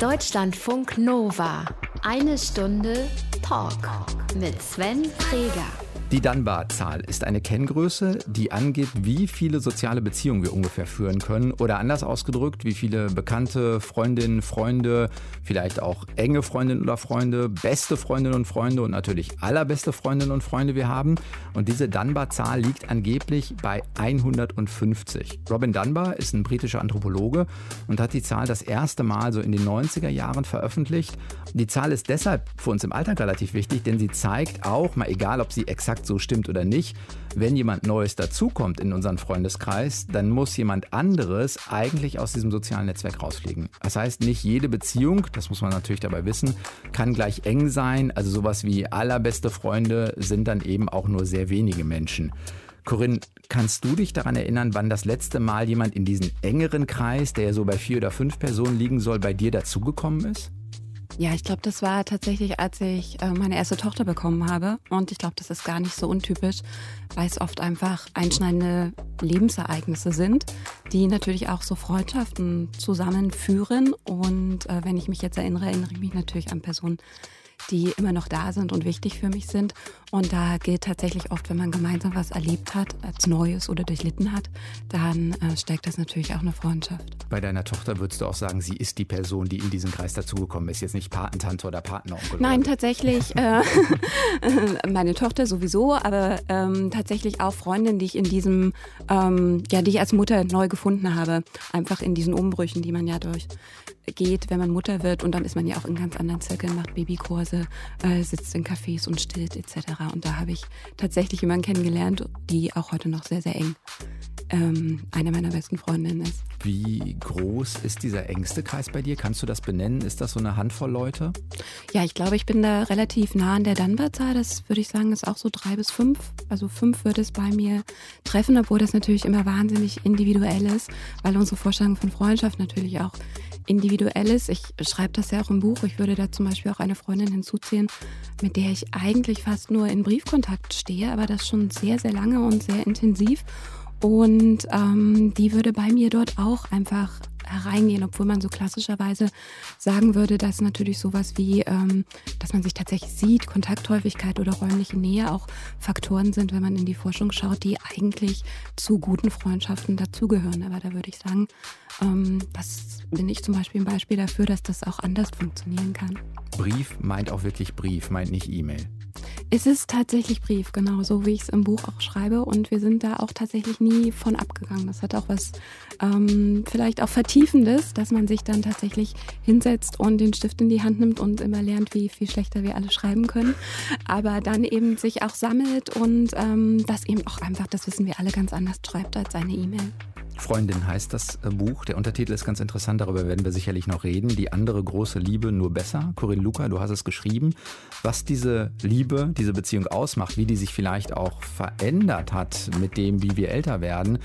Deutschlandfunk Nova. Eine Stunde Talk mit Sven Freger. Die Dunbar-Zahl ist eine Kenngröße, die angibt, wie viele soziale Beziehungen wir ungefähr führen können. Oder anders ausgedrückt, wie viele bekannte Freundinnen, Freunde, vielleicht auch enge Freundinnen oder Freunde, beste Freundinnen und Freunde und natürlich allerbeste Freundinnen und Freunde wir haben. Und diese Dunbar-Zahl liegt angeblich bei 150. Robin Dunbar ist ein britischer Anthropologe und hat die Zahl das erste Mal so in den 90er Jahren veröffentlicht. Die Zahl ist deshalb für uns im Alltag relativ wichtig, denn sie zeigt auch, mal egal ob sie exakt exakt so stimmt oder nicht. Wenn jemand Neues dazukommt in unseren Freundeskreis, dann muss jemand anderes eigentlich aus diesem sozialen Netzwerk rausfliegen. Das heißt, nicht jede Beziehung, das muss man natürlich dabei wissen, kann gleich eng sein. Also sowas wie allerbeste Freunde sind dann eben auch nur sehr wenige Menschen. Corinne, kannst du dich daran erinnern, wann das letzte Mal jemand in diesen engeren Kreis, der ja so bei vier oder fünf Personen liegen soll, bei dir dazugekommen ist? Ja, ich glaube, das war tatsächlich, als ich äh, meine erste Tochter bekommen habe. Und ich glaube, das ist gar nicht so untypisch, weil es oft einfach einschneidende Lebensereignisse sind, die natürlich auch so Freundschaften zusammenführen. Und äh, wenn ich mich jetzt erinnere, erinnere ich mich natürlich an Personen, die immer noch da sind und wichtig für mich sind. Und da gilt tatsächlich oft, wenn man gemeinsam was erlebt hat, als Neues oder durchlitten hat, dann äh, stärkt das natürlich auch eine Freundschaft. Bei deiner Tochter würdest du auch sagen, sie ist die Person, die in diesen Kreis dazugekommen ist, jetzt nicht Patentante oder Partneronkel? Nein, tatsächlich äh, meine Tochter sowieso, aber ähm, tatsächlich auch Freundinnen, die ich in diesem, ähm, ja, die ich als Mutter neu gefunden habe, einfach in diesen Umbrüchen, die man ja durchgeht, wenn man Mutter wird und dann ist man ja auch in ganz anderen Zirkeln, macht Babykurse, äh, sitzt in Cafés und stillt etc. Und da habe ich tatsächlich jemanden kennengelernt, die auch heute noch sehr, sehr eng ähm, eine meiner besten Freundinnen ist. Wie groß ist dieser engste Kreis bei dir? Kannst du das benennen? Ist das so eine Handvoll Leute? Ja, ich glaube, ich bin da relativ nah an der Dunbar-Zahl. Das würde ich sagen, ist auch so drei bis fünf. Also fünf würde es bei mir treffen, obwohl das natürlich immer wahnsinnig individuell ist, weil unsere Vorstellung von Freundschaft natürlich auch individuell ist. Ich schreibe das ja auch im Buch. Ich würde da zum Beispiel auch eine Freundin hinzuziehen, mit der ich eigentlich fast nur in Briefkontakt stehe, aber das schon sehr, sehr lange und sehr intensiv. Und ähm, die würde bei mir dort auch einfach hereingehen, obwohl man so klassischerweise sagen würde, dass natürlich sowas wie, ähm, dass man sich tatsächlich sieht, Kontakthäufigkeit oder räumliche Nähe auch Faktoren sind, wenn man in die Forschung schaut, die eigentlich zu guten Freundschaften dazugehören. Aber da würde ich sagen, ähm, das bin ich zum Beispiel ein Beispiel dafür, dass das auch anders funktionieren kann. Brief meint auch wirklich Brief, meint nicht E-Mail. Es ist tatsächlich Brief, genau so wie ich es im Buch auch schreibe. Und wir sind da auch tatsächlich nie von abgegangen. Das hat auch was ähm, vielleicht auch Vertiefendes, dass man sich dann tatsächlich hinsetzt und den Stift in die Hand nimmt und immer lernt, wie viel schlechter wir alle schreiben können. Aber dann eben sich auch sammelt und ähm, das eben auch einfach, das wissen wir alle, ganz anders schreibt als eine E-Mail. Freundin heißt das äh, Buch. Der Untertitel ist ganz interessant, darüber werden wir sicherlich noch reden. Die andere große Liebe nur besser. Corinne Luca, du hast es geschrieben. Was diese Liebe, diese Beziehung ausmacht, wie die sich vielleicht auch verändert hat mit dem, wie wir älter werden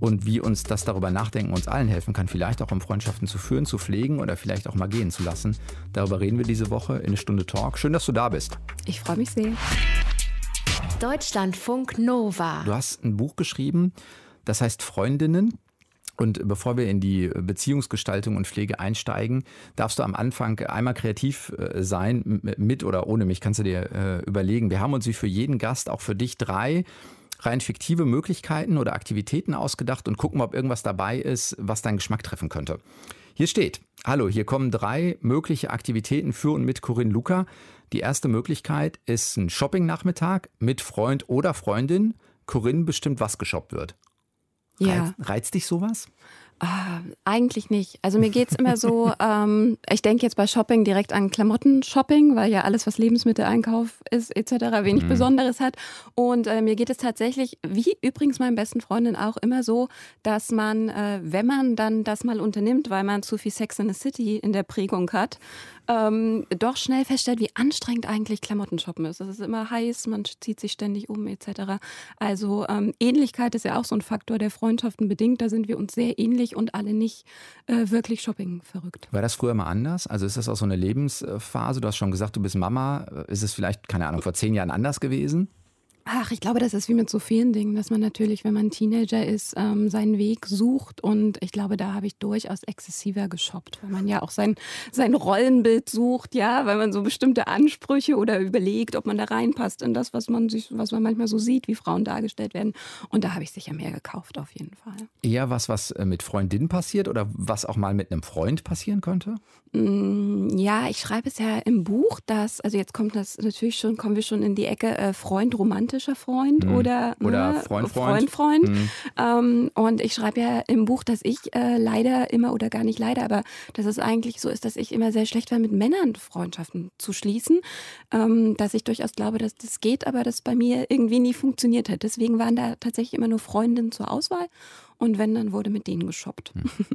und wie uns das darüber nachdenken uns allen helfen kann, vielleicht auch um Freundschaften zu führen, zu pflegen oder vielleicht auch mal gehen zu lassen. Darüber reden wir diese Woche in eine Stunde Talk. Schön, dass du da bist. Ich freue mich sehr. Deutschlandfunk Nova. Du hast ein Buch geschrieben, das heißt Freundinnen. Und bevor wir in die Beziehungsgestaltung und Pflege einsteigen, darfst du am Anfang einmal kreativ äh, sein, mit oder ohne mich, kannst du dir äh, überlegen. Wir haben uns wie für jeden Gast, auch für dich, drei rein fiktive Möglichkeiten oder Aktivitäten ausgedacht und gucken, ob irgendwas dabei ist, was deinen Geschmack treffen könnte. Hier steht, hallo, hier kommen drei mögliche Aktivitäten für und mit Corinne Luca. Die erste Möglichkeit ist ein Shopping-Nachmittag mit Freund oder Freundin. Corinne bestimmt, was geshoppt wird. Ja. Reizt, reizt dich sowas? Ah, eigentlich nicht. Also mir geht's immer so, ähm, ich denke jetzt bei Shopping direkt an Klamotten-Shopping, weil ja alles, was Lebensmitteleinkauf ist etc., wenig mhm. Besonderes hat. Und äh, mir geht es tatsächlich, wie übrigens meinen besten Freundin auch, immer so, dass man, äh, wenn man dann das mal unternimmt, weil man zu viel Sex in the City in der Prägung hat, ähm, doch schnell feststellt, wie anstrengend eigentlich Klamotten shoppen ist. Es ist immer heiß, man zieht sich ständig um etc. Also ähm, Ähnlichkeit ist ja auch so ein Faktor, der Freundschaften bedingt. Da sind wir uns sehr ähnlich und alle nicht äh, wirklich Shopping verrückt. War das früher mal anders? Also ist das auch so eine Lebensphase? Du hast schon gesagt, du bist Mama. Ist es vielleicht, keine Ahnung, vor zehn Jahren anders gewesen? Ach, ich glaube, das ist wie mit so vielen Dingen, dass man natürlich, wenn man Teenager ist, ähm, seinen Weg sucht. Und ich glaube, da habe ich durchaus exzessiver geshoppt, weil man ja auch sein, sein Rollenbild sucht, ja, weil man so bestimmte Ansprüche oder überlegt, ob man da reinpasst in das, was man sich, was man manchmal so sieht, wie Frauen dargestellt werden. Und da habe ich sicher mehr gekauft, auf jeden Fall. Eher was, was äh, mit Freundinnen passiert oder was auch mal mit einem Freund passieren könnte? Mm, ja, ich schreibe es ja im Buch, dass, also jetzt kommt das natürlich schon, kommen wir schon in die Ecke äh, Freund, romantischer Freund Hm. oder, Oder ne, Freund, Freund. Freund. Freund. Hm. Ähm, und ich schreibe ja im Buch, dass ich äh, leider immer oder gar nicht leider, aber dass es eigentlich so ist, dass ich immer sehr schlecht war, mit Männern Freundschaften zu schließen. Ähm, dass ich durchaus glaube, dass das geht, aber das bei mir irgendwie nie funktioniert hat. Deswegen waren da tatsächlich immer nur Freundinnen zur Auswahl. Und wenn, dann wurde mit denen geshoppt.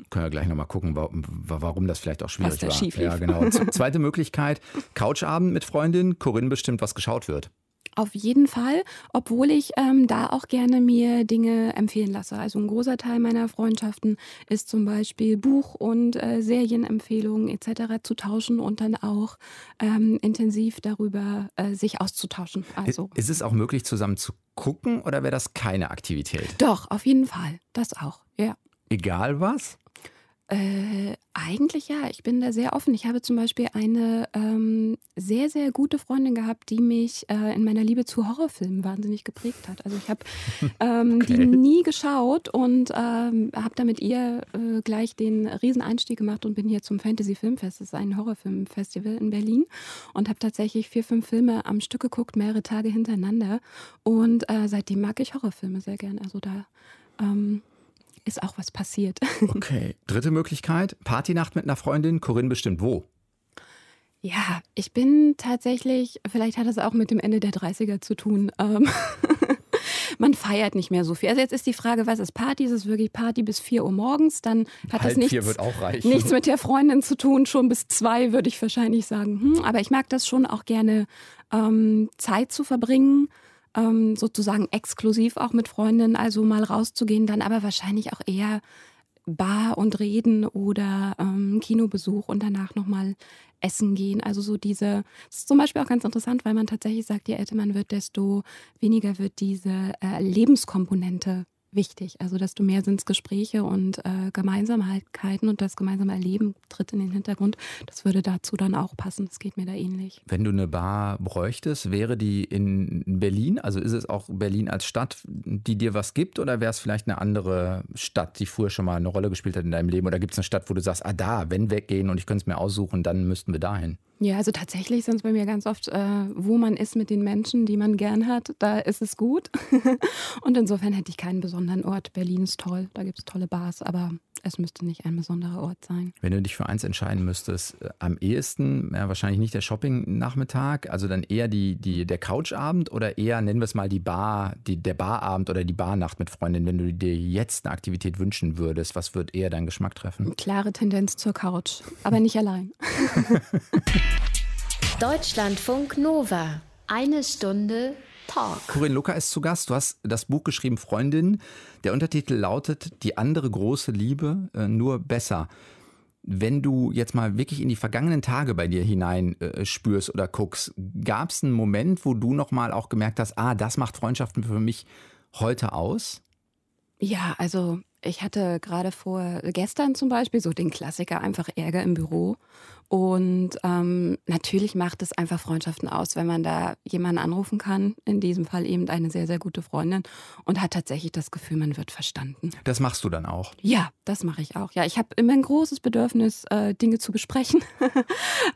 Können wir gleich nochmal gucken, wa- wa- warum das vielleicht auch schwierig Was da war. schief lief. ja, genau. Zweite Möglichkeit, Couchabend mit Freundin. Corinne bestimmt, was geschaut wird. Auf jeden Fall, obwohl ich ähm, da auch gerne mir Dinge empfehlen lasse. Also ein großer Teil meiner Freundschaften ist zum Beispiel Buch- und äh, Serienempfehlungen etc. zu tauschen und dann auch ähm, intensiv darüber äh, sich auszutauschen. Also Ist es auch möglich, zusammen zu gucken oder wäre das keine Aktivität? doch, auf jeden Fall, das auch. Ja. Egal was? Äh, eigentlich ja, ich bin da sehr offen. Ich habe zum Beispiel eine ähm, sehr, sehr gute Freundin gehabt, die mich äh, in meiner Liebe zu Horrorfilmen wahnsinnig geprägt hat. Also ich habe ähm, Okay. die nie geschaut und ähm, habe da mit ihr äh, gleich den Rieseneinstieg gemacht und bin hier zum Fantasy Filmfest. Das ist ein Horrorfilmfestival in Berlin und habe tatsächlich vier, fünf Filme am Stück geguckt, mehrere Tage hintereinander. Und äh, seitdem mag ich Horrorfilme sehr gern. Also da ähm, ist auch was passiert. Okay. Dritte Möglichkeit, Partynacht mit einer Freundin. Corinne bestimmt wo? Ja, ich bin tatsächlich, vielleicht hat es auch mit dem Ende der 30er zu tun. Ähm, man feiert nicht mehr so viel. Also jetzt ist die Frage, was ist Party? Ist es wirklich Party bis 4 Uhr morgens? Dann hat das Halb nichts, auch reichen. nichts mit der Freundin zu tun. Schon bis zwei würde ich wahrscheinlich sagen. Hm, aber ich mag das schon auch gerne, ähm, Zeit zu verbringen. Ähm, sozusagen exklusiv auch mit Freundinnen, also mal rauszugehen, dann aber wahrscheinlich auch eher Bar und Reden oder ähm, Kinobesuch und danach nochmal essen gehen. Also so diese, das ist zum Beispiel auch ganz interessant, weil man tatsächlich sagt, je älter man wird, desto weniger wird diese äh, Lebenskomponente wichtig. Also desto mehr sind es Gespräche und äh, Gemeinsamkeiten und das gemeinsame Erleben tritt in den Hintergrund. Das würde dazu dann auch passen. Das geht mir da ähnlich. Wenn du eine Bar bräuchtest, wäre die in Berlin? Also ist es auch Berlin als Stadt, die dir was gibt? Oder wäre es vielleicht eine andere Stadt, die früher schon mal eine Rolle gespielt hat in deinem Leben? Oder gibt es eine Stadt, wo du sagst, ah da, wenn weggehen und ich könnte es mir aussuchen, dann müssten wir dahin? Ja, also tatsächlich sind es bei mir ganz oft, äh, wo man ist mit den Menschen, die man gern hat, da ist es gut. und insofern hätte ich keinen besonderen Ort. Berlin ist toll, da gibt es tolle Bars, aber es müsste nicht ein besonderer Ort sein. Wenn du dich für eins entscheiden müsstest, äh, am ehesten, ja, wahrscheinlich nicht der Shopping-Nachmittag, also dann eher die, die, der Couchabend oder eher, nennen wir es mal, die Bar, die, der Barabend oder die Barnacht mit Freundin, wenn du dir jetzt eine Aktivität wünschen würdest, was wird eher deinen Geschmack treffen? Klare Tendenz zur Couch, aber nicht allein. Deutschlandfunk Nova. Eine Stunde Talk. Corinne Luca ist zu Gast. Du hast das Buch geschrieben, Freundin. Der Untertitel lautet Die andere große Liebe, äh, nur besser. Wenn du jetzt mal wirklich in die vergangenen Tage bei dir hinein äh, spürst oder guckst, gab es einen Moment, wo du nochmal auch gemerkt hast, ah, das macht Freundschaften für mich heute aus? Ja, also ich hatte gerade vor gestern zum Beispiel so den Klassiker einfach Ärger im Büro. Und ähm, natürlich macht es einfach Freundschaften aus, wenn man da jemanden anrufen kann, in diesem Fall eben eine sehr, sehr gute Freundin und hat tatsächlich das Gefühl, man wird verstanden. Das machst du dann auch. Ja, das mache ich auch. Ja, ich habe immer ein großes Bedürfnis, äh, Dinge zu besprechen,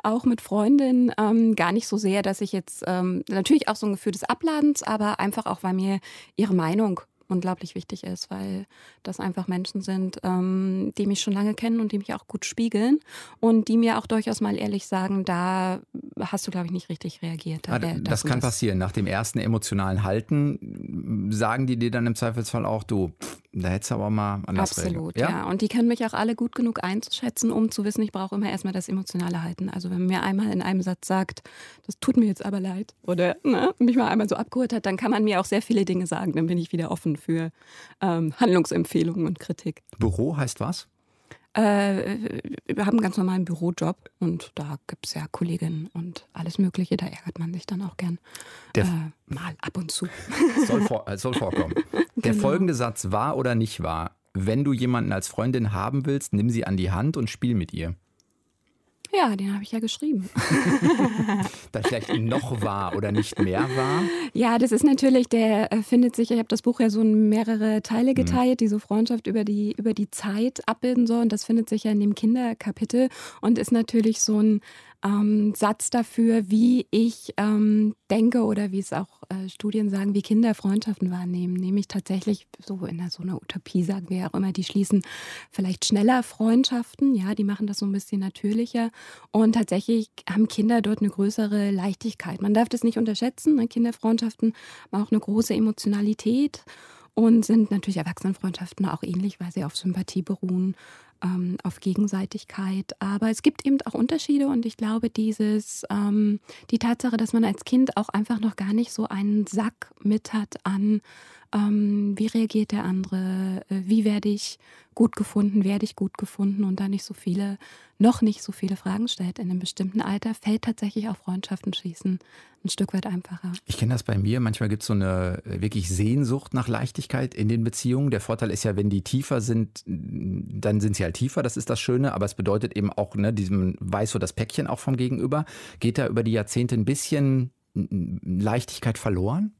auch mit Freundinnen. Ähm, gar nicht so sehr, dass ich jetzt ähm, natürlich auch so ein Gefühl des Abladens, aber einfach auch, weil mir ihre Meinung unglaublich wichtig ist, weil das einfach Menschen sind, ähm, die mich schon lange kennen und die mich auch gut spiegeln und die mir auch durchaus mal ehrlich sagen, da hast du, glaube ich, nicht richtig reagiert. Da wär das kann passieren. Nach dem ersten emotionalen Halten sagen die dir dann im Zweifelsfall auch, du, da hättest du aber mal anders Absolut, reagiert. ja? Und die können mich auch alle gut genug einzuschätzen, um zu wissen, ich brauche immer erstmal das emotionale Halten. Also wenn man mir einmal in einem Satz sagt, das tut mir jetzt aber leid, oder ne, mich mal einmal so abgeholt hat, dann kann man mir auch sehr viele Dinge sagen. Dann bin ich wieder offen für ähm, Handlungsempfehlungen und Kritik. Büro heißt was? Äh, wir haben einen ganz normalen Bürojob und da gibt es ja Kolleginnen und alles Mögliche. Da ärgert man sich dann auch gern äh, mal ab und zu. Soll, vor, äh, soll vorkommen. Der genau. folgende Satz war oder nicht wahr? Wenn du jemanden als Freundin haben willst, nimm sie an die Hand und spiel mit ihr. Ja, den habe ich ja geschrieben. da vielleicht noch war oder nicht mehr war? Ja, das ist natürlich, der äh, findet sich, ich habe das Buch ja so in mehrere Teile mhm. geteilt, die so Freundschaft über die, über die Zeit abbilden soll. Und das findet sich ja in dem Kinderkapitel und ist natürlich so ein ähm, Satz dafür, wie ich ähm, denke oder wie es auch äh, Studien sagen, wie Kinder Freundschaften wahrnehmen. Nämlich tatsächlich so in so einer Utopie, sagen wir auch immer, die schließen vielleicht schneller Freundschaften, ja, die machen das so ein bisschen natürlicher. Und tatsächlich haben Kinder dort eine größere Leichtigkeit. Man darf das nicht unterschätzen. Ne? Kinderfreundschaften haben auch eine große Emotionalität und sind natürlich Erwachsenenfreundschaften auch ähnlich, weil sie auf Sympathie beruhen ähm, auf Gegenseitigkeit. Aber es gibt eben auch Unterschiede und ich glaube, dieses, ähm, die Tatsache, dass man als Kind auch einfach noch gar nicht so einen Sack mit hat an ähm, wie reagiert der andere, äh, wie werde ich gut gefunden, werde ich gut gefunden und da nicht so viele, noch nicht so viele Fragen stellt in einem bestimmten Alter, fällt tatsächlich auch Freundschaften schließen ein Stück weit einfacher. Ich kenne das bei mir. Manchmal gibt es so eine äh, wirklich Sehnsucht nach Leichtigkeit in den Beziehungen. Der Vorteil ist ja, wenn die tiefer sind, dann sind sie halt tiefer. Das ist das Schöne. Aber es bedeutet eben auch, ne, diesem weiß so das Päckchen auch vom Gegenüber. Geht da über die Jahrzehnte ein bisschen Leichtigkeit verloren?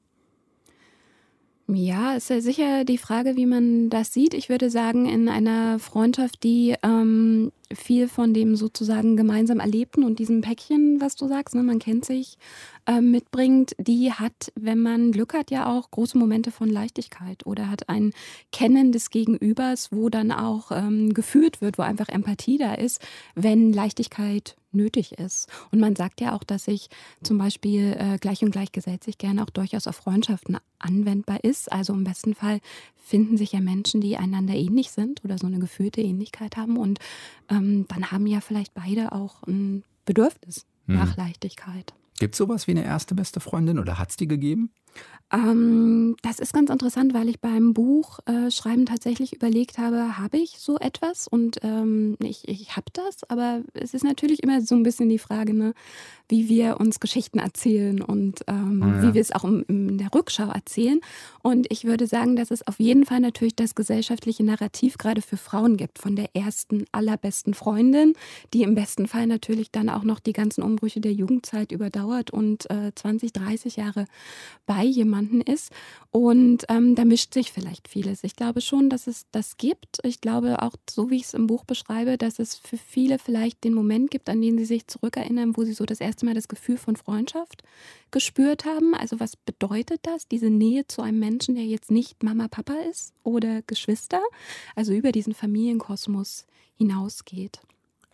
Ja, ist ja sicher die Frage, wie man das sieht. Ich würde sagen, in einer Freundschaft, die ähm, viel von dem sozusagen gemeinsam Erlebten und diesem Päckchen, was du sagst, ne, man kennt sich, äh, mitbringt, die hat, wenn man Glück hat, ja auch große Momente von Leichtigkeit oder hat ein Kennen des Gegenübers, wo dann auch ähm, gefühlt wird, wo einfach Empathie da ist, wenn Leichtigkeit nötig ist. Und man sagt ja auch, dass sich zum Beispiel äh, gleich und gleich gesellt sich gerne auch durchaus auf Freundschaften anwendbar ist. Also im besten Fall finden sich ja Menschen, die einander ähnlich sind oder so eine gefühlte Ähnlichkeit haben. Und ähm, dann haben ja vielleicht beide auch ein Bedürfnis hm. nach Leichtigkeit. Gibt es sowas wie eine erste beste Freundin oder hat es die gegeben? Ähm, das ist ganz interessant, weil ich beim Buch äh, Schreiben tatsächlich überlegt habe, habe ich so etwas? Und ähm, ich, ich habe das, aber es ist natürlich immer so ein bisschen die Frage, ne, wie wir uns Geschichten erzählen und ähm, ja. wie wir es auch in, in, der Rückschau erzählen. Und ich würde sagen, dass es auf jeden Fall natürlich das gesellschaftliche Narrativ gerade für Frauen gibt, von der ersten, allerbesten Freundin, die im besten Fall natürlich dann auch noch die ganzen Umbrüche der Jugendzeit überdauert und äh, 20, 30 Jahre bei jemanden ist. Und ähm, da mischt sich vielleicht vieles. Ich glaube schon, dass es das gibt. Ich glaube auch, so wie ich es im Buch beschreibe, dass es für viele vielleicht den Moment gibt, an den sie sich zurückerinnern, wo sie so das erste Mal das Gefühl von Freundschaft gespürt haben. Also was bedeutet das, diese Nähe zu einem Menschen, der jetzt nicht Mama, Papa ist oder Geschwister, also über diesen Familienkosmos hinausgeht.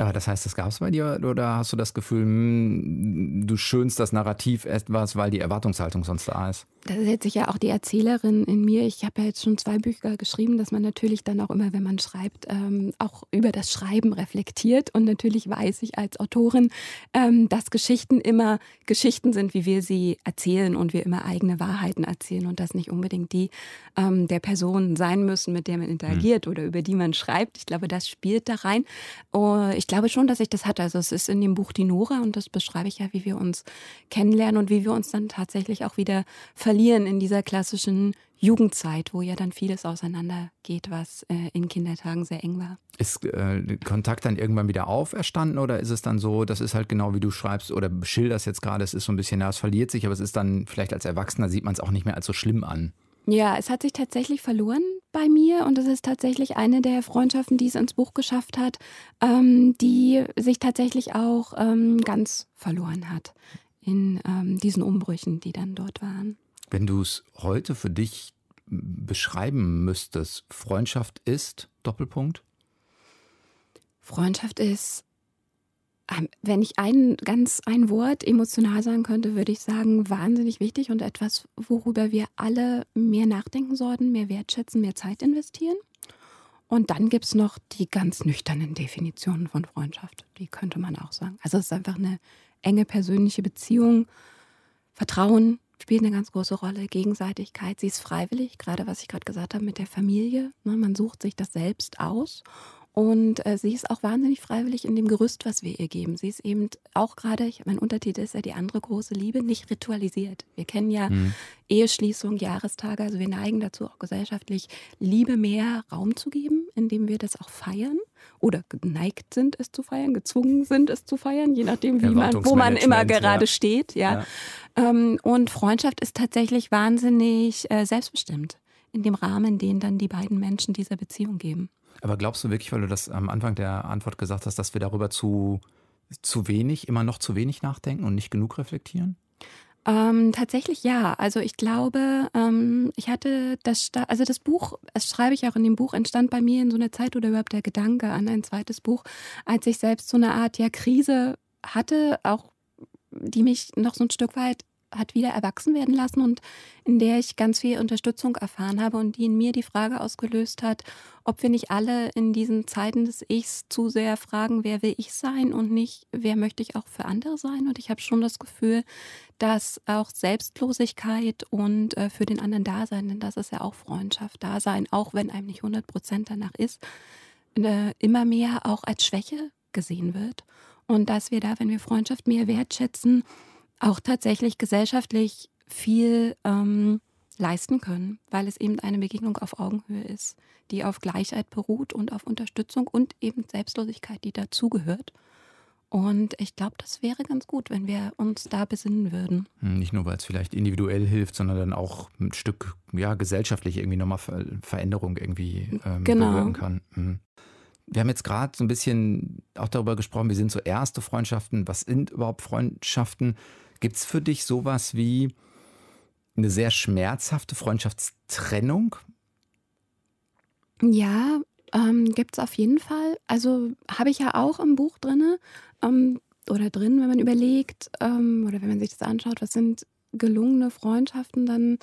Ja, das heißt, das gab es bei dir oder hast du das Gefühl, hm, du schönst das Narrativ etwas, weil die Erwartungshaltung sonst da ist? Das ist jetzt sicher auch die Erzählerin in mir. Ich habe ja jetzt schon zwei Bücher geschrieben, dass man natürlich dann auch immer, wenn man schreibt, ähm, auch über das Schreiben reflektiert. Und natürlich weiß ich als Autorin, ähm, dass Geschichten immer Geschichten sind, wie wir sie erzählen und wir immer eigene Wahrheiten erzählen und dass nicht unbedingt die ähm, der Person sein müssen, mit der man interagiert mhm. oder über die man schreibt. Ich glaube, das spielt da rein. Oh, ich glaube schon, dass ich das hatte. Also es ist in dem Buch Die Nora und das beschreibe ich ja, wie wir uns kennenlernen und wie wir uns dann tatsächlich auch wieder verlieren in dieser klassischen Jugendzeit, wo ja dann vieles auseinandergeht, was äh, in Kindertagen sehr eng war. Ist äh, Kontakt dann irgendwann wieder auferstanden oder ist es dann so, das ist halt genau wie du schreibst oder schilderst jetzt gerade, es ist so ein bisschen, ja, es verliert sich, aber es ist dann vielleicht als Erwachsener sieht man es auch nicht mehr als so schlimm an. Ja, es hat sich tatsächlich verloren bei mir und es ist tatsächlich eine der Freundschaften, die es ins Buch geschafft hat, ähm, die sich tatsächlich auch ähm, ganz verloren hat in ähm, diesen Umbrüchen, die dann dort waren. Wenn du es heute für dich beschreiben müsstest, Freundschaft ist Doppelpunkt? Freundschaft ist, ähm, wenn ich ein ganz ein Wort emotional sagen könnte, würde ich sagen, wahnsinnig wichtig und etwas, worüber wir alle mehr nachdenken sollten, mehr wertschätzen, mehr Zeit investieren. Und dann gibt es noch die ganz nüchternen Definitionen von Freundschaft. Die könnte man auch sagen. Also es ist einfach eine enge persönliche Beziehung, Vertrauen, spielt eine ganz große Rolle. Gegenseitigkeit, sie ist freiwillig, gerade was ich gerade gesagt habe mit der Familie. Ne, man sucht sich das selbst aus. Und äh, sie ist auch wahnsinnig freiwillig in dem Gerüst, was wir ihr geben. Sie ist eben auch gerade, mein Untertitel ist ja die andere große Liebe, nicht ritualisiert. Wir kennen ja mhm. Eheschließung, Jahrestage, also wir neigen dazu auch gesellschaftlich Liebe mehr Raum zu geben, indem wir das auch feiern oder geneigt sind, es zu feiern, gezwungen sind, es zu feiern, je nachdem, wie man, wo man immer gerade ja. steht. Ja. ja. Ähm, und Freundschaft ist tatsächlich wahnsinnig äh, selbstbestimmt in dem Rahmen, den dann die beiden Menschen dieser Beziehung geben. Aber glaubst du wirklich, weil du das am Anfang der Antwort gesagt hast, dass wir darüber zu, zu wenig, immer noch zu wenig nachdenken und nicht genug reflektieren? Ähm, tatsächlich ja. Also ich glaube, ähm, ich hatte das, also das Buch, das schreibe ich auch in dem Buch, entstand bei mir in so einer Zeit oder überhaupt der Gedanke an ein zweites Buch, als ich selbst so eine Art ja Krise hatte, auch die mich noch so ein Stück weit hat wieder erwachsen werden lassen und in der ich ganz viel Unterstützung erfahren habe und die in mir die Frage ausgelöst hat, ob wir nicht alle in diesen Zeiten des Ichs zu sehr fragen, wer will ich sein und nicht, wer möchte ich auch für andere sein. Und ich habe schon das Gefühl, dass auch Selbstlosigkeit und äh, für den anderen da sein, denn das ist ja auch Freundschaft, da sein, auch wenn einem nicht 100 Prozent danach ist, äh, immer mehr auch als Schwäche gesehen wird. Und dass wir da, wenn wir Freundschaft mehr wertschätzen, auch tatsächlich gesellschaftlich viel ähm, leisten können, weil es eben eine Begegnung auf Augenhöhe ist, die auf Gleichheit beruht und auf Unterstützung und eben Selbstlosigkeit, die dazugehört. Und ich glaube, das wäre ganz gut, wenn wir uns da besinnen würden. Hm, nicht nur, weil es vielleicht individuell hilft, sondern dann auch ein Stück ja, gesellschaftlich irgendwie nochmal Veränderung irgendwie ähm, genau. bewirken kann. Mhm. Wir haben jetzt gerade so ein bisschen auch darüber gesprochen, wie sind so erste Freundschaften, was sind überhaupt Freundschaften? Gibt es für dich sowas wie eine sehr schmerzhafte Freundschaftstrennung? Ja, ähm, gibt es auf jeden Fall. Also habe ich ja auch im Buch drin ähm, oder drin, wenn man überlegt ähm, oder wenn man sich das anschaut, was sind gelungene Freundschaften, dann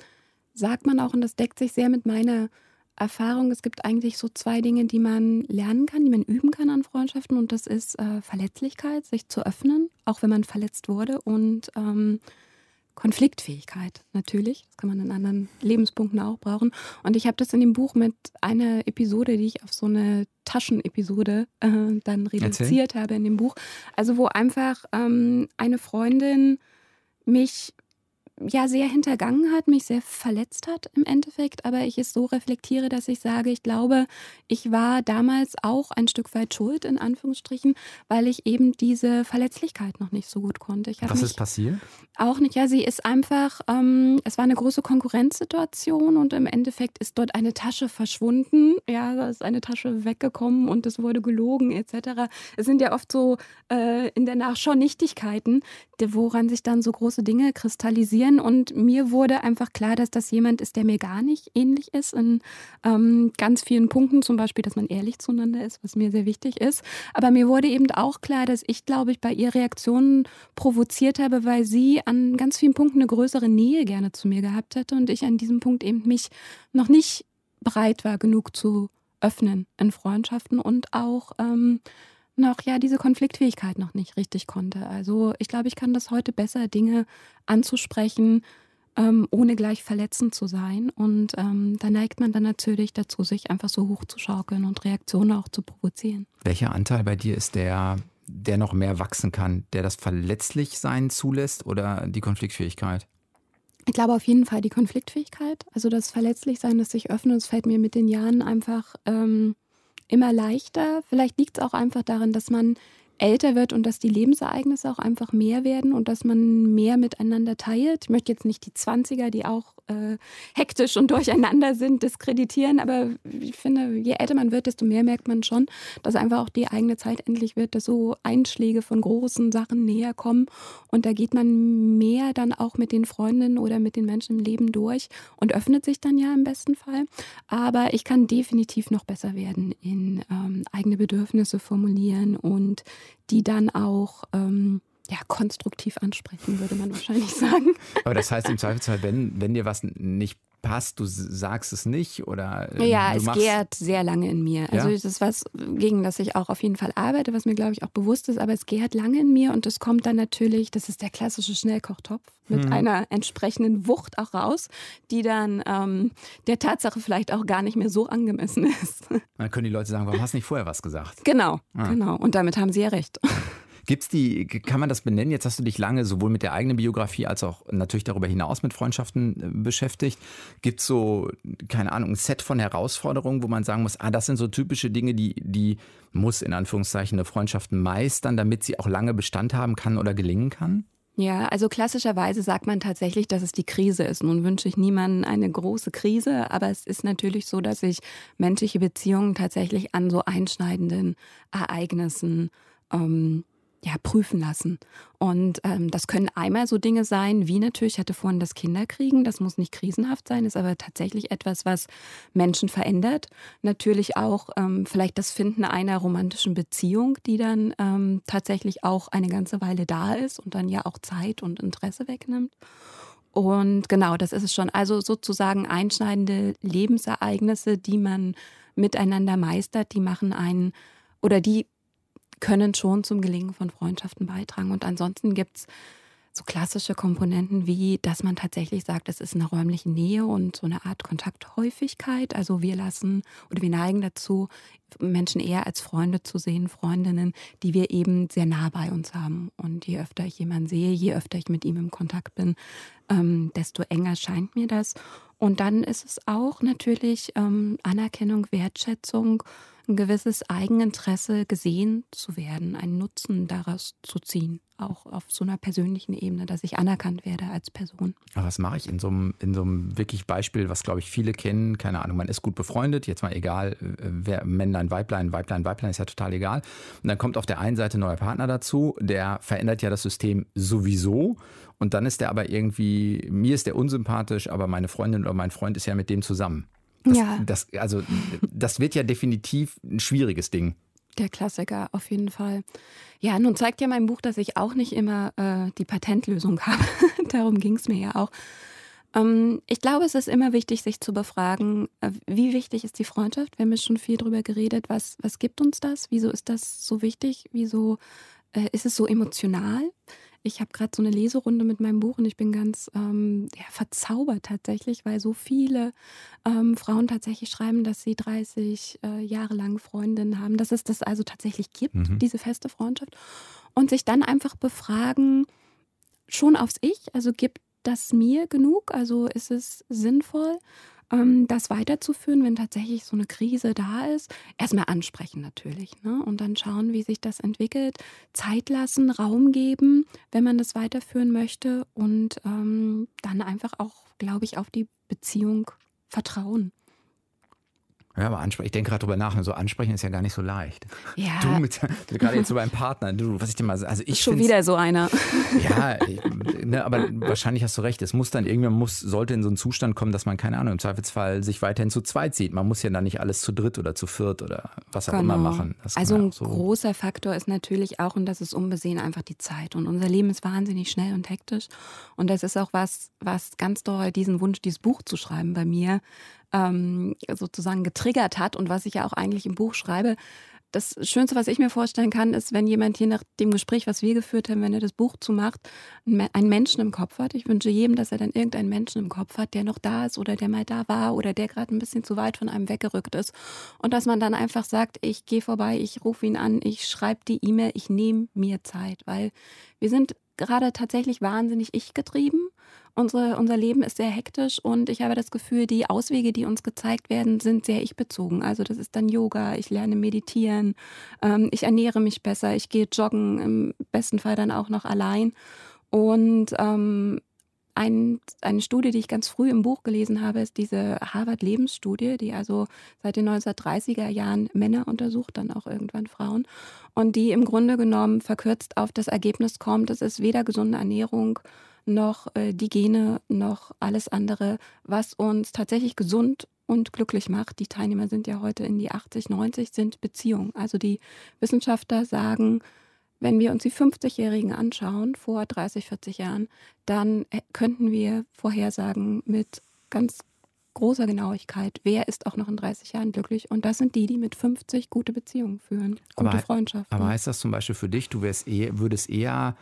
sagt man auch, und das deckt sich sehr mit meiner Erfahrung, es gibt eigentlich so zwei Dinge, die man lernen kann, die man üben kann an Freundschaften. Und das ist äh, Verletzlichkeit, sich zu öffnen, auch wenn man verletzt wurde. Und ähm, Konfliktfähigkeit natürlich. Das kann man in anderen Lebenspunkten auch brauchen. Und ich habe das in dem Buch mit einer Episode, die ich auf so eine Taschenepisode äh, dann reduziert Erzähl. habe in dem Buch. Also wo einfach ähm, eine Freundin mich ja sehr hintergangen hat, mich sehr verletzt hat im Endeffekt, aber ich es so reflektiere, dass ich sage, ich glaube, ich war damals auch ein Stück weit schuld, in Anführungsstrichen, weil ich eben diese Verletzlichkeit noch nicht so gut konnte. Was ist passiert? Auch nicht, ja, sie ist einfach, ähm, es war eine große Konkurrenzsituation und im Endeffekt ist dort eine Tasche verschwunden, ja, da ist eine Tasche weggekommen und es wurde gelogen etc. Es sind ja oft so äh, in der Nachschau Nichtigkeiten, woran sich dann so große Dinge kristallisieren. Und mir wurde einfach klar, dass das jemand ist, der mir gar nicht ähnlich ist in ähm, ganz vielen Punkten, zum Beispiel, dass man ehrlich zueinander ist, was mir sehr wichtig ist. Aber mir wurde eben auch klar, dass ich, glaube ich, bei ihr Reaktionen provoziert habe, weil sie an ganz vielen Punkten eine größere Nähe gerne zu mir gehabt hätte und ich an diesem Punkt eben mich noch nicht bereit war, genug zu öffnen in Freundschaften und auch ähm, noch ja diese Konfliktfähigkeit noch nicht richtig konnte. Also ich glaube, ich kann das heute besser, Dinge anzusprechen, ähm, ohne gleich verletzend zu sein. Und ähm, da neigt man dann natürlich dazu, sich einfach so hochzuschaukeln und Reaktionen auch zu provozieren. Welcher Anteil bei dir ist der, der noch mehr wachsen kann, der das Verletzlichsein zulässt oder die Konfliktfähigkeit? Ich glaube auf jeden Fall die Konfliktfähigkeit, also das Verletzlichsein, das sich öffnet, das fällt mir mit den Jahren einfach ähm, immer leichter. Vielleicht liegt es auch einfach daran, dass man älter wird und dass die Lebensereignisse auch einfach mehr werden und dass man mehr miteinander teilt. Ich möchte jetzt nicht die 20er, die auch äh, hektisch und durcheinander sind, diskreditieren, aber ich finde, je älter man wird, desto mehr merkt man schon, dass einfach auch die eigene Zeit endlich wird, dass so Einschläge von großen Sachen näher kommen und da geht man mehr dann auch mit den Freundinnen oder mit den Menschen im Leben durch und öffnet sich dann ja im besten Fall. Aber ich kann definitiv noch besser werden in ähm, eigene Bedürfnisse formulieren und die dann auch ähm, ja, konstruktiv ansprechen, würde man wahrscheinlich sagen. Aber das heißt im Zweifelsfall, wenn, wenn dir was nicht passt, du sagst es nicht oder äh, ja, es gärt sehr lange in mir. Also ja? das ist was, gegen das ich auch auf jeden Fall arbeite, was mir glaube ich auch bewusst ist, aber es gärt lange in mir und es kommt dann natürlich, das ist der klassische Schnellkochtopf mit hm. einer entsprechenden Wucht auch raus, die dann ähm, der Tatsache vielleicht auch gar nicht mehr so angemessen ist. Dann können die Leute sagen, warum hast du nicht vorher was gesagt? Genau, ah. genau. Und damit haben sie ja recht. Gibt's die, kann man das benennen? Jetzt hast du dich lange sowohl mit der eigenen Biografie als auch natürlich darüber hinaus mit Freundschaften äh, beschäftigt. Gibt es so, keine Ahnung, ein Set von Herausforderungen, wo man sagen muss, ah, das sind so typische Dinge, die, die muss in Anführungszeichen eine Freundschaft meistern, damit sie auch lange Bestand haben kann oder gelingen kann? Ja, also klassischerweise sagt man tatsächlich, dass es die Krise ist. Nun wünsche ich niemandem eine große Krise, aber es ist natürlich so, dass sich menschliche Beziehungen tatsächlich an so einschneidenden Ereignissen ähm, ja, prüfen lassen. Und ähm, das können einmal so Dinge sein, wie natürlich, ich hatte vorhin das Kinderkriegen, das muss nicht krisenhaft sein, ist aber tatsächlich etwas, was Menschen verändert. Natürlich auch ähm, vielleicht das Finden einer romantischen Beziehung, die dann ähm, tatsächlich auch eine ganze Weile da ist und dann ja auch Zeit und Interesse wegnimmt. Und genau, das ist es schon. Also sozusagen einschneidende Lebensereignisse, die man miteinander meistert, die machen einen oder die können schon zum Gelingen von Freundschaften beitragen. Und ansonsten gibt es so klassische Komponenten wie, dass man tatsächlich sagt, es ist eine räumliche Nähe und so eine Art Kontakthäufigkeit. Also wir lassen oder wir neigen dazu, Menschen eher als Freunde zu sehen, Freundinnen, die wir eben sehr nah bei uns haben. Und je öfter ich jemanden sehe, je öfter ich mit ihm im Kontakt bin, ähm, desto enger scheint mir das. Und dann ist es auch natürlich ähm, Anerkennung, Wertschätzung ein gewisses Eigeninteresse gesehen zu werden, einen Nutzen daraus zu ziehen, auch auf so einer persönlichen Ebene, dass ich anerkannt werde als Person. Aber was mache ich in so einem, in so einem wirklich Beispiel, was glaube ich viele kennen, keine Ahnung, man ist gut befreundet, jetzt mal egal, äh, wer Männlein, Weiblein, Weiblein, Weiblein ist ja total egal. Und dann kommt auf der einen Seite ein neuer Partner dazu, der verändert ja das System sowieso und dann ist der aber irgendwie, mir ist der unsympathisch, aber meine Freundin oder mein Freund ist ja mit dem zusammen. Das, ja. Das, also, das wird ja definitiv ein schwieriges Ding. Der Klassiker, auf jeden Fall. Ja, nun zeigt ja mein Buch, dass ich auch nicht immer äh, die Patentlösung habe. Darum ging es mir ja auch. Ähm, ich glaube, es ist immer wichtig, sich zu befragen, äh, wie wichtig ist die Freundschaft? Wir haben ja schon viel darüber geredet. Was, was gibt uns das? Wieso ist das so wichtig? Wieso äh, ist es so emotional? Ich habe gerade so eine Leserunde mit meinem Buch und ich bin ganz ähm, ja, verzaubert tatsächlich, weil so viele ähm, Frauen tatsächlich schreiben, dass sie 30 äh, Jahre lang Freundinnen haben, dass es das also tatsächlich gibt, mhm. diese feste Freundschaft. Und sich dann einfach befragen, schon aufs Ich, also gibt das mir genug? Also ist es sinnvoll? Ähm, das weiterzuführen, wenn tatsächlich so eine Krise da ist. Erstmal ansprechen natürlich ne? und dann schauen, wie sich das entwickelt. Zeit lassen, Raum geben, wenn man das weiterführen möchte und ähm, dann einfach auch, glaube ich, auf die Beziehung vertrauen. Ja, aber ansprechen, ich denke gerade drüber nach, so ansprechen ist ja gar nicht so leicht. Ja. Du mit, gerade jetzt so beim Partner, du, was ich dir mal, also ich Schon wieder so einer. Ja, ne, aber wahrscheinlich hast du recht. Es muss dann irgendwann muss, sollte in so einen Zustand kommen, dass man, keine Ahnung, im Zweifelsfall sich weiterhin zu zweit sieht. Man muss ja dann nicht alles zu dritt oder zu viert oder was auch genau. immer machen. also ein so großer Faktor ist natürlich auch, und das ist unbesehen, einfach die Zeit. Und unser Leben ist wahnsinnig schnell und hektisch. Und das ist auch was, was ganz doll diesen Wunsch, dieses Buch zu schreiben bei mir ähm, sozusagen getriggert hat und was ich ja auch eigentlich im Buch schreibe. Das Schönste, was ich mir vorstellen kann, ist, wenn jemand hier nach dem Gespräch, was wir geführt haben, wenn er das Buch zumacht, einen Menschen im Kopf hat. Ich wünsche jedem, dass er dann irgendeinen Menschen im Kopf hat, der noch da ist oder der mal da war oder der gerade ein bisschen zu weit von einem weggerückt ist. Und dass man dann einfach sagt, ich gehe vorbei, ich rufe ihn an, ich schreibe die E-Mail, ich nehme mir Zeit, weil wir sind gerade tatsächlich wahnsinnig ich getrieben Unsere, unser Leben ist sehr hektisch und ich habe das Gefühl, die Auswege, die uns gezeigt werden, sind sehr ich-bezogen. Also das ist dann Yoga, ich lerne meditieren, ähm, ich ernähre mich besser, ich gehe joggen, im besten Fall dann auch noch allein. Und ähm, ein, eine Studie, die ich ganz früh im Buch gelesen habe, ist diese Harvard-Lebensstudie, die also seit den 1930er Jahren Männer untersucht, dann auch irgendwann Frauen. Und die im Grunde genommen verkürzt auf das Ergebnis kommt, es ist weder gesunde Ernährung noch äh, die Gene, noch alles andere, was uns tatsächlich gesund und glücklich macht. Die Teilnehmer sind ja heute in die 80, 90, sind Beziehungen. Also die Wissenschaftler sagen, wenn wir uns die 50-Jährigen anschauen, vor 30, 40 Jahren, dann äh, könnten wir vorhersagen mit ganz großer Genauigkeit, wer ist auch noch in 30 Jahren glücklich. Und das sind die, die mit 50 gute Beziehungen führen, gute aber, Freundschaften. Aber heißt das zum Beispiel für dich, du wärst eh, würdest eher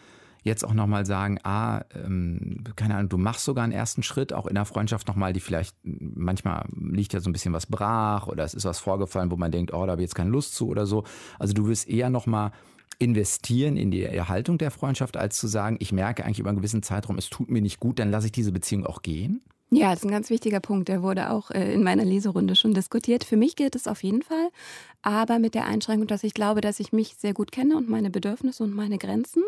jetzt auch nochmal sagen, ah, ähm, keine Ahnung, du machst sogar einen ersten Schritt, auch in der Freundschaft nochmal, die vielleicht, manchmal liegt ja so ein bisschen was brach oder es ist was vorgefallen, wo man denkt, oh, da habe ich jetzt keine Lust zu oder so. Also du wirst eher nochmal investieren in die Erhaltung der Freundschaft, als zu sagen, ich merke eigentlich über einen gewissen Zeitraum, es tut mir nicht gut, dann lasse ich diese Beziehung auch gehen? Ja, das ist ein ganz wichtiger Punkt. Der wurde auch äh, in meiner Leserunde schon diskutiert. Für mich gilt es auf jeden Fall, aber mit der Einschränkung, dass ich glaube, dass ich mich sehr gut kenne und meine Bedürfnisse und meine Grenzen.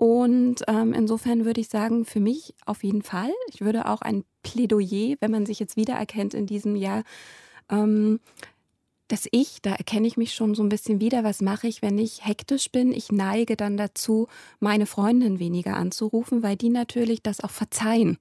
Und ähm, insofern würde ich sagen, für mich auf jeden Fall. Ich würde auch ein Plädoyer, wenn man sich jetzt wiedererkennt in diesem Jahr, ähm, das Ich, da erkenne ich mich schon so ein bisschen wieder. Was mache ich, wenn ich hektisch bin? Ich neige dann dazu, meine Freundin weniger anzurufen, weil die natürlich das auch verzeihen.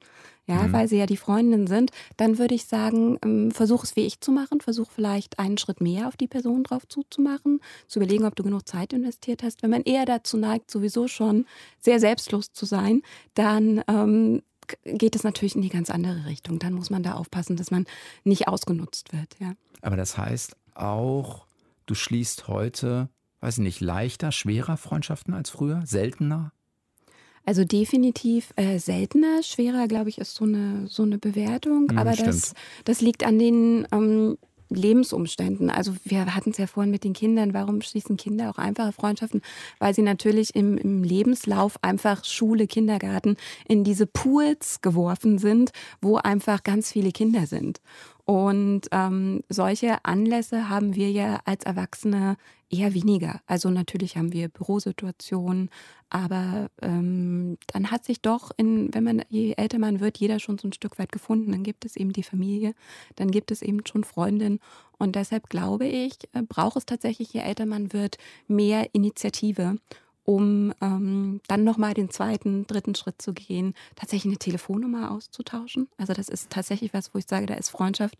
Ja, mhm. weil sie ja die Freundin sind. Dann würde ich sagen, ähm, versuch es wie ich zu machen. Versuch vielleicht einen Schritt mehr auf die Person drauf zuzumachen. Zu überlegen, ob du genug Zeit investiert hast. Wenn man eher dazu neigt, sowieso schon sehr selbstlos zu sein, dann ähm, geht es natürlich in die ganz andere Richtung. Dann muss man da aufpassen, dass man nicht ausgenutzt wird. Ja. Aber das heißt, auch, du schließt heute, weiß ich nicht, leichter, schwerer Freundschaften als früher? Seltener? Also definitiv äh, seltener, schwerer, glaube ich, ist so eine, so eine Bewertung. Mhm, aber das, das liegt an den ähm, Lebensumständen. Also wir hatten es ja vorhin mit den Kindern, warum schließen Kinder auch einfache Freundschaften? Weil sie natürlich im, im Lebenslauf einfach Schule, Kindergarten in diese Pools geworfen sind, wo einfach ganz viele Kinder sind. Und ähm, solche Anlässe haben wir ja als Erwachsene eher weniger. Also natürlich haben wir Bürosituationen, aber ähm, dann hat sich doch, in, wenn man je älter man wird, jeder schon so ein Stück weit gefunden. Dann gibt es eben die Familie, dann gibt es eben schon Freundinnen. Und deshalb glaube ich, äh, braucht es tatsächlich, je älter man wird, mehr Initiative um ähm, dann nochmal den zweiten, dritten Schritt zu gehen, tatsächlich eine Telefonnummer auszutauschen. Also das ist tatsächlich was, wo ich sage, da ist Freundschaft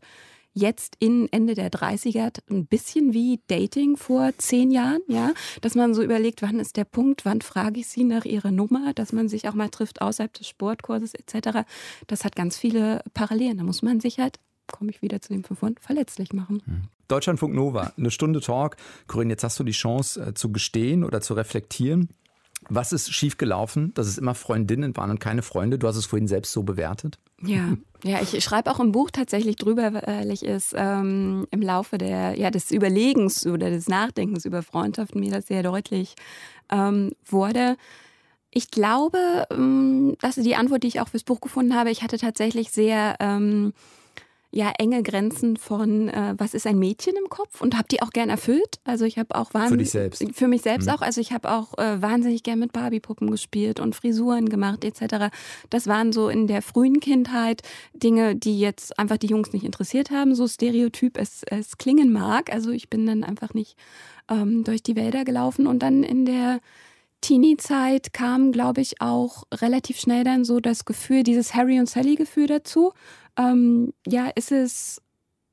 jetzt in Ende der 30er ein bisschen wie Dating vor zehn Jahren, ja, dass man so überlegt, wann ist der Punkt, wann frage ich sie nach ihrer Nummer, dass man sich auch mal trifft außerhalb des Sportkurses etc. Das hat ganz viele Parallelen. Da muss man sich halt komme ich wieder zu dem Fünf verletzlich machen. Hm. Deutschlandfunk Nova, eine Stunde Talk. Corinne, jetzt hast du die Chance äh, zu gestehen oder zu reflektieren. Was ist schiefgelaufen, dass es immer Freundinnen waren und keine Freunde? Du hast es vorhin selbst so bewertet. Ja, ja, ich schreibe auch im Buch tatsächlich drüber, weil ich es ähm, im Laufe der, ja, des Überlegens oder des Nachdenkens über Freundschaften mir das sehr deutlich ähm, wurde. Ich glaube, ähm, das ist die Antwort, die ich auch fürs Buch gefunden habe. Ich hatte tatsächlich sehr ähm, ja enge Grenzen von äh, was ist ein Mädchen im Kopf und habe die auch gern erfüllt. Also ich habe auch wahnsinnig für dich selbst für mich selbst mhm. auch. Also ich habe auch äh, wahnsinnig gern mit Barbiepuppen gespielt und Frisuren gemacht etc. Das waren so in der frühen Kindheit Dinge, die jetzt einfach die Jungs nicht interessiert haben. So stereotyp es, es klingen mag. Also ich bin dann einfach nicht ähm, durch die Wälder gelaufen und dann in der Teenie-Zeit kam, glaube ich, auch relativ schnell dann so das Gefühl, dieses Harry und Sally-Gefühl dazu ähm, ja, ist es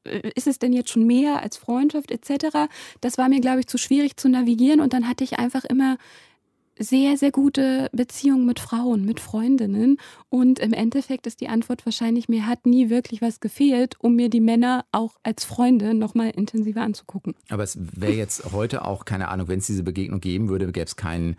äh, ist es denn jetzt schon mehr als Freundschaft etc. Das war mir, glaube ich, zu schwierig zu navigieren und dann hatte ich einfach immer sehr, sehr gute Beziehungen mit Frauen, mit Freundinnen. Und im Endeffekt ist die Antwort wahrscheinlich, mir hat nie wirklich was gefehlt, um mir die Männer auch als Freunde nochmal intensiver anzugucken. Aber es wäre jetzt heute auch, keine Ahnung, wenn es diese Begegnung geben würde, gäbe es keinen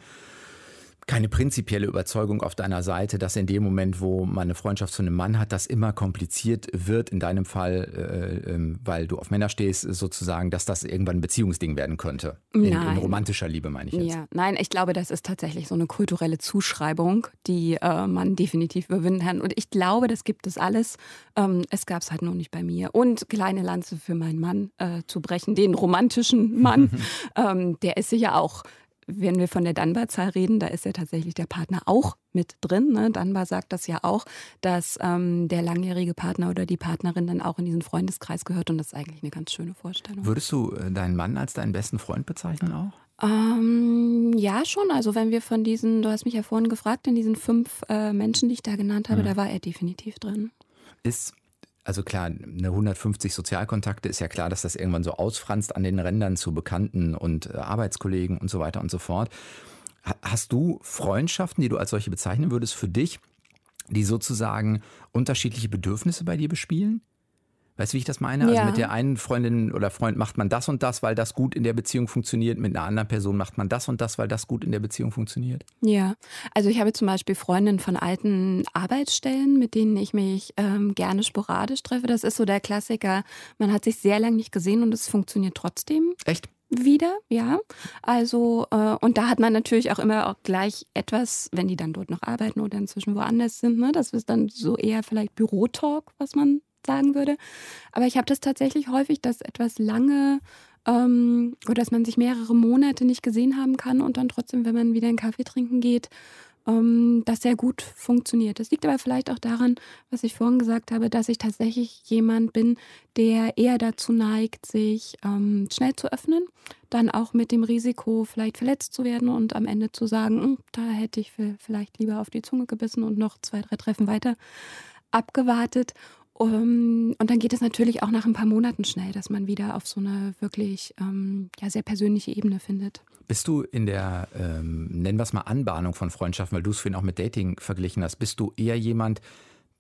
keine prinzipielle Überzeugung auf deiner Seite, dass in dem Moment, wo man eine Freundschaft zu einem Mann hat, das immer kompliziert wird, in deinem Fall, äh, äh, weil du auf Männer stehst, sozusagen, dass das irgendwann ein Beziehungsding werden könnte. In, in, romantischer Liebe, meine ich jetzt. Ja, nein, ich glaube, das ist tatsächlich so eine kulturelle Zuschreibung, die äh, man definitiv überwinden kann. Und ich glaube, das gibt es alles. Ähm, es gab es halt nur nicht bei mir. Und kleine Lanze für meinen Mann äh, zu brechen, den romantischen Mann, ähm, der ist sicher auch wenn wir von der Dunbar-Zahl reden, da ist ja tatsächlich der Partner auch mit drin. Ne? Dunbar sagt das ja auch, dass ähm, der langjährige Partner oder die Partnerin dann auch in diesen Freundeskreis gehört und das ist eigentlich eine ganz schöne Vorstellung. Würdest du äh, deinen Mann als deinen besten Freund bezeichnen auch? Ähm, ja, schon. Also wenn wir von diesen, du hast mich ja vorhin gefragt, in diesen fünf äh, Menschen, die ich da genannt habe, mhm. da war er definitiv drin. Ist also klar, eine 150 Sozialkontakte ist ja klar, dass das irgendwann so ausfranst an den Rändern zu Bekannten und äh, Arbeitskollegen und so weiter und so fort. Hast du Freundschaften, die du als solche bezeichnen würdest für dich, die sozusagen unterschiedliche Bedürfnisse bei dir bespielen? Weißt du, wie ich das meine? Also Ja. Also mit der einen Freundin oder Freund macht man das und das, weil das gut in der Beziehung funktioniert. Mit einer anderen Person macht man das und das, weil das gut in der Beziehung funktioniert. Ja, also ich habe zum Beispiel Freundinnen von alten Arbeitsstellen, mit denen ich mich ähm, gerne sporadisch treffe. Das ist so der Klassiker. Man hat sich sehr lange nicht gesehen und es funktioniert trotzdem Echt? wieder, ja. Also, äh, und da hat man natürlich auch immer auch gleich etwas, wenn die dann dort noch arbeiten oder inzwischen woanders sind, ne? Das ist dann so eher vielleicht Bürotalk, was man sagen würde. Aber ich habe das tatsächlich häufig, dass etwas lange ähm, oder dass man sich mehrere Monate nicht gesehen haben kann und dann trotzdem, wenn man wieder einen Kaffee trinken geht, ähm, das sehr gut funktioniert. Das liegt aber vielleicht auch daran, was ich vorhin gesagt habe, dass ich tatsächlich jemand bin, der eher dazu neigt, sich ähm, schnell zu öffnen, dann auch mit dem Risiko, vielleicht verletzt zu werden und am Ende zu sagen, "Hm, da hätte ich vi- vielleicht lieber auf die Zunge gebissen und noch zwei, drei Treffen weiter abgewartet. Um, und dann geht es natürlich auch nach ein paar Monaten schnell, dass man wieder auf so eine wirklich ähm, ja, sehr persönliche Ebene findet. Bist du in der, ähm, nennen wir es mal, Anbahnung von Freundschaften, weil du es vorhin auch mit Dating verglichen hast, bist du eher jemand,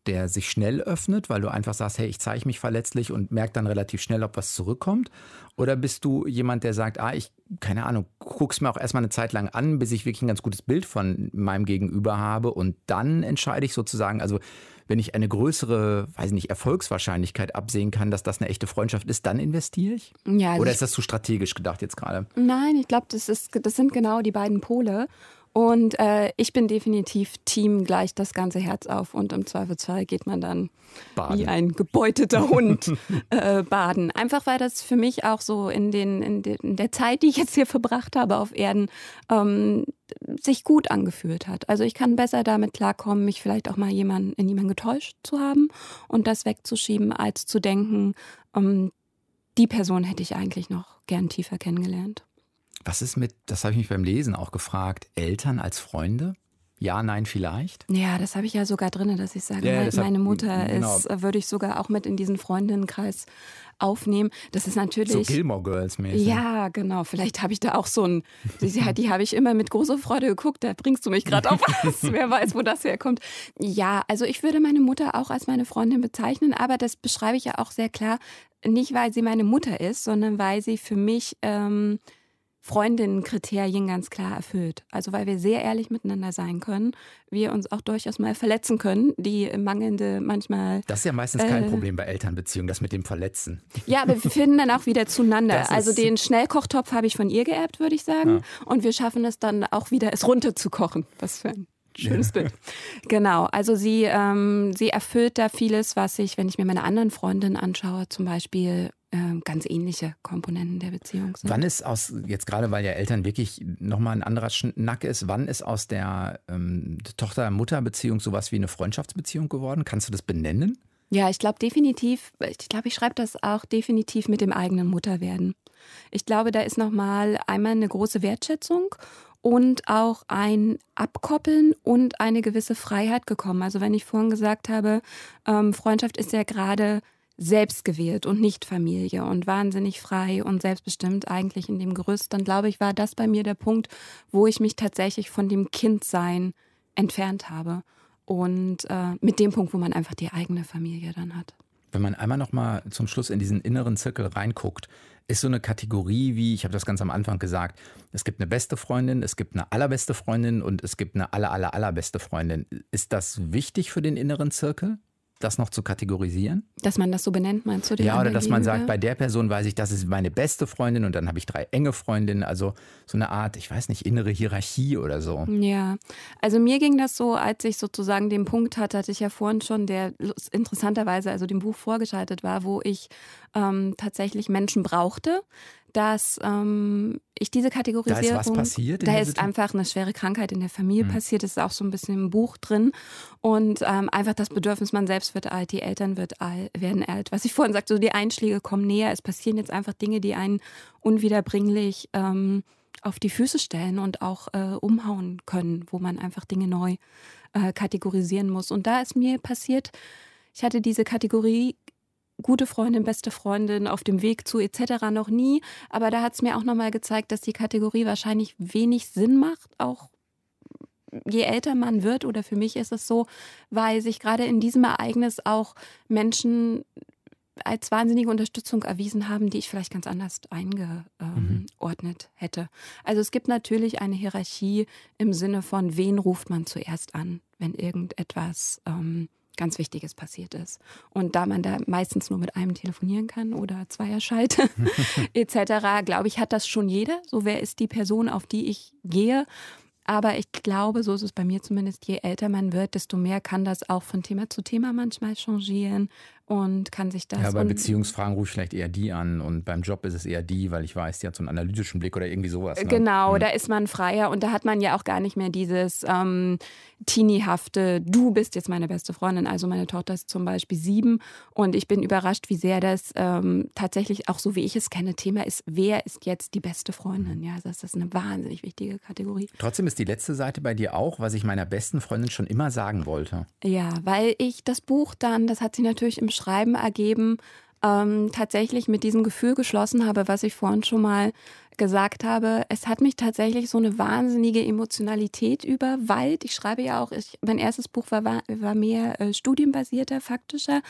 der sich schnell öffnet, weil du einfach sagst, hey, ich zeige mich verletzlich und merk dann relativ schnell, ob was zurückkommt? Oder bist du jemand, der sagt, ah, ich, keine Ahnung, guck's mir auch erstmal eine Zeit lang an, bis ich wirklich ein ganz gutes Bild von meinem Gegenüber habe und dann entscheide ich sozusagen, also wenn ich eine größere, weiß nicht, Erfolgswahrscheinlichkeit absehen kann, dass das eine echte Freundschaft ist, dann investiere ich? Ja, also Oder ist das zu strategisch gedacht jetzt gerade? Nein, ich glaube, das, ist- das sind genau die beiden Pole. Und äh, ich bin definitiv Team gleich das ganze Herz auf und im Zweifelsfall geht man dann Baden. wie ein gebeuteter Hund äh, baden. Einfach weil das für mich auch so in, den, in, de, in der Zeit, die ich jetzt hier verbracht habe auf Erden, ähm, sich gut angefühlt hat. Also ich kann besser damit klarkommen, mich vielleicht auch mal jemand, in jemanden getäuscht zu haben und das wegzuschieben, als zu denken, ähm, die Person hätte ich eigentlich noch gern tiefer kennengelernt. Was ist mit, das habe ich mich beim Lesen auch gefragt, Eltern als Freunde? Ja, nein, vielleicht? Ja, das habe ich ja sogar drin, dass ich sage, Ja, mein- deshalb- meine Mutter genau. ist, würde ich sogar auch mit in diesen Freundinnenkreis aufnehmen. Das ist So natürlich. Gilmore Girls mäßig. ja, genau. Vielleicht habe ich da auch so ein. Die, die, die habe ich immer mit großer Freude geguckt. Da bringst du mich gerade auf was. Wer weiß, wo das herkommt. Ja, also ich würde meine Mutter auch als meine Freundin bezeichnen, aber das beschreibe ich ja auch sehr klar. Nicht, weil sie meine Mutter ist, sondern weil sie für mich ähm, Freundinnenkriterien ganz klar erfüllt. Also weil wir sehr ehrlich miteinander sein können, wir uns auch durchaus mal verletzen können, die mangelnde manchmal. Das ist ja meistens kein Äh. Problem bei Elternbeziehungen, das mit dem Verletzen. Ja, aber wir finden dann auch wieder zueinander. Also den Schnellkochtopf habe ich von ihr geerbt, würde ich sagen. Und wir schaffen es dann auch wieder, es runterzukochen. Was für ein schönes Bild. Genau, also sie, ähm, sie erfüllt da vieles, was ich, wenn ich mir meine anderen Freundinnen anschaue, zum Beispiel ganz ähnliche Komponenten der Beziehung sind. Wann ist aus, jetzt gerade weil ja Eltern wirklich nochmal ein anderer Schnack ist, wann ist aus der ähm, Tochter-Mutter-Beziehung sowas wie eine Freundschaftsbeziehung geworden? Kannst du das benennen? Ja, ich glaube definitiv, ich glaube, ich schreibe das auch definitiv mit dem eigenen Mutterwerden. Ich glaube, da ist nochmal einmal eine große Wertschätzung und auch ein Abkoppeln und eine gewisse Freiheit gekommen. Also wenn ich vorhin gesagt habe, ähm, Freundschaft ist ja gerade selbstgewählt und nicht Familie und wahnsinnig frei und selbstbestimmt eigentlich in dem Gerüst, dann glaube ich, war das bei mir der Punkt, wo ich mich tatsächlich von dem Kindsein entfernt habe. Und äh, mit dem Punkt, wo man einfach die eigene Familie dann hat. Wenn man einmal nochmal zum Schluss in diesen inneren Zirkel reinguckt, ist so eine Kategorie wie, ich habe das ganz am Anfang gesagt, es gibt eine beste Freundin, es gibt eine allerbeste Freundin und es gibt eine aller, aller, allerbeste Freundin. Ist das wichtig für den inneren Zirkel, das noch zu kategorisieren? Dass man das so benennt, meinst du? Ja, oder dass man sagt, bei der Person weiß ich, das ist meine beste Freundin und dann habe ich drei enge Freundinnen. Also so eine Art, ich weiß nicht, innere Hierarchie oder so. Ja, also mir ging das so, als ich sozusagen den Punkt hatte, hatte ich ja vorhin schon, der interessanterweise also dem Buch vorgeschaltet war, wo ich ähm, tatsächlich Menschen brauchte, dass ähm, ich diese Kategorisierung... passiert in Da der ist Situ- einfach eine schwere Krankheit in der Familie Mhm. passiert, das ist auch so ein bisschen im Buch drin. Und ähm, einfach das Bedürfnis, man selbst wird alt, die Eltern wird alt, werden alt. Was ich vorhin sagte, so die Einschläge kommen näher, es passieren jetzt einfach Dinge, die einen unwiederbringlich ähm, auf die Füße stellen und auch äh, umhauen können, wo man einfach Dinge neu äh, kategorisieren muss. Und da ist mir passiert, ich hatte diese Kategorie gute Freundin, beste Freundin auf dem Weg zu etc. noch nie, aber da hat es mir auch nochmal gezeigt, dass die Kategorie wahrscheinlich wenig Sinn macht, auch je älter man wird, oder für mich ist es so, weil sich gerade in diesem Ereignis auch Menschen als wahnsinnige Unterstützung erwiesen haben, die ich vielleicht ganz anders eingeordnet mhm. hätte. Also es gibt natürlich eine Hierarchie im Sinne von, wen ruft man zuerst an, wenn irgendetwas ähm, ganz Wichtiges passiert ist. Und da man da meistens nur mit einem telefonieren kann oder Zweierschalte etc., glaube ich, hat das schon jeder. So, wer ist die Person, auf die ich gehe? Aber ich glaube, so ist es bei mir zumindest, je älter man wird, desto mehr kann das auch von Thema zu Thema manchmal changieren und kann sich das. Ja, bei Beziehungsfragen rufe ich vielleicht eher die an und beim Job ist es eher die, weil ich weiß, die hat so einen analytischen Blick oder irgendwie sowas. Ne? Genau, mhm. da ist man freier und da hat man ja auch gar nicht mehr dieses ähm, teeniehafte, du bist jetzt meine beste Freundin. Also meine Tochter ist zum Beispiel sieben und ich bin überrascht, wie sehr das ähm, tatsächlich auch so wie ich es kenne, Thema ist, wer ist jetzt die beste Freundin? Ja, das ist eine wahnsinnig wichtige Kategorie. Trotzdem ist die letzte Seite bei dir auch, was ich meiner besten Freundin schon immer sagen wollte. Ja, weil ich das Buch dann, das hat sie natürlich im Schreiben ergeben, ähm, tatsächlich mit diesem Gefühl geschlossen habe, was ich vorhin schon mal gesagt habe. Es hat mich tatsächlich so eine wahnsinnige Emotionalität überwallt. Ich schreibe ja auch, ich, mein erstes Buch war, war mehr äh, studienbasierter, faktischer.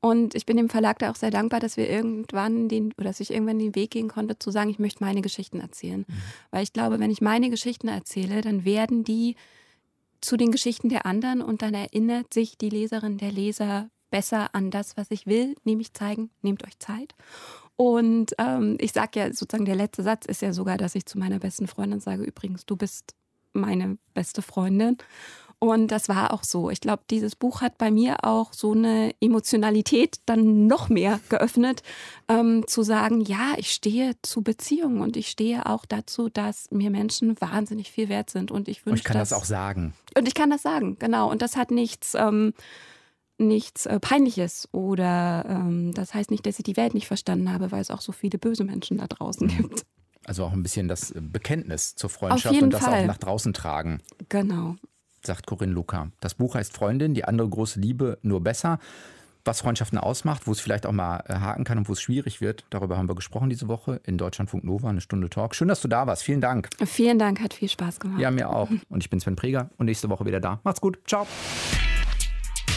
Und ich bin dem Verlag da auch sehr dankbar, dass wir irgendwann den, oder dass ich irgendwann den Weg gehen konnte, zu sagen, ich möchte meine Geschichten erzählen. Mhm. Weil ich glaube, wenn ich meine Geschichten erzähle, dann werden die zu den Geschichten der anderen und dann erinnert sich die Leserin, der Leser besser an das, was ich will, nämlich zeigen, nehmt euch Zeit. Und ähm, ich sage ja sozusagen, der letzte Satz ist ja sogar, dass ich zu meiner besten Freundin sage, übrigens, du bist meine beste Freundin. Und das war auch so. Ich glaube, dieses Buch hat bei mir auch so eine Emotionalität dann noch mehr geöffnet, ähm, zu sagen, ja, ich stehe zu Beziehungen und ich stehe auch dazu, dass mir Menschen wahnsinnig viel wert sind. Und ich wünsche. Und ich kann das, das, auch sagen. Und ich kann das sagen, genau. Und das hat nichts. Ähm, nichts äh, Peinliches oder ähm, das heißt nicht, dass ich die Welt nicht verstanden habe, weil es auch so viele böse Menschen da draußen mhm. gibt. Also auch ein bisschen das Bekenntnis zur Freundschaft und das Fall. auch nach draußen tragen. Genau. Sagt Corinne Luca. Das Buch heißt Freundin, die andere große Liebe, nur besser. Was Freundschaften ausmacht, wo es vielleicht auch mal äh, haken kann und wo es schwierig wird, darüber haben wir gesprochen diese Woche in Deutschlandfunk Nova, eine Stunde Talk. Schön, dass du da warst. Vielen Dank. Vielen Dank, hat viel Spaß gemacht. Ja, mir auch. Und ich bin Sven Preger und nächste Woche wieder da. Macht's gut. Ciao.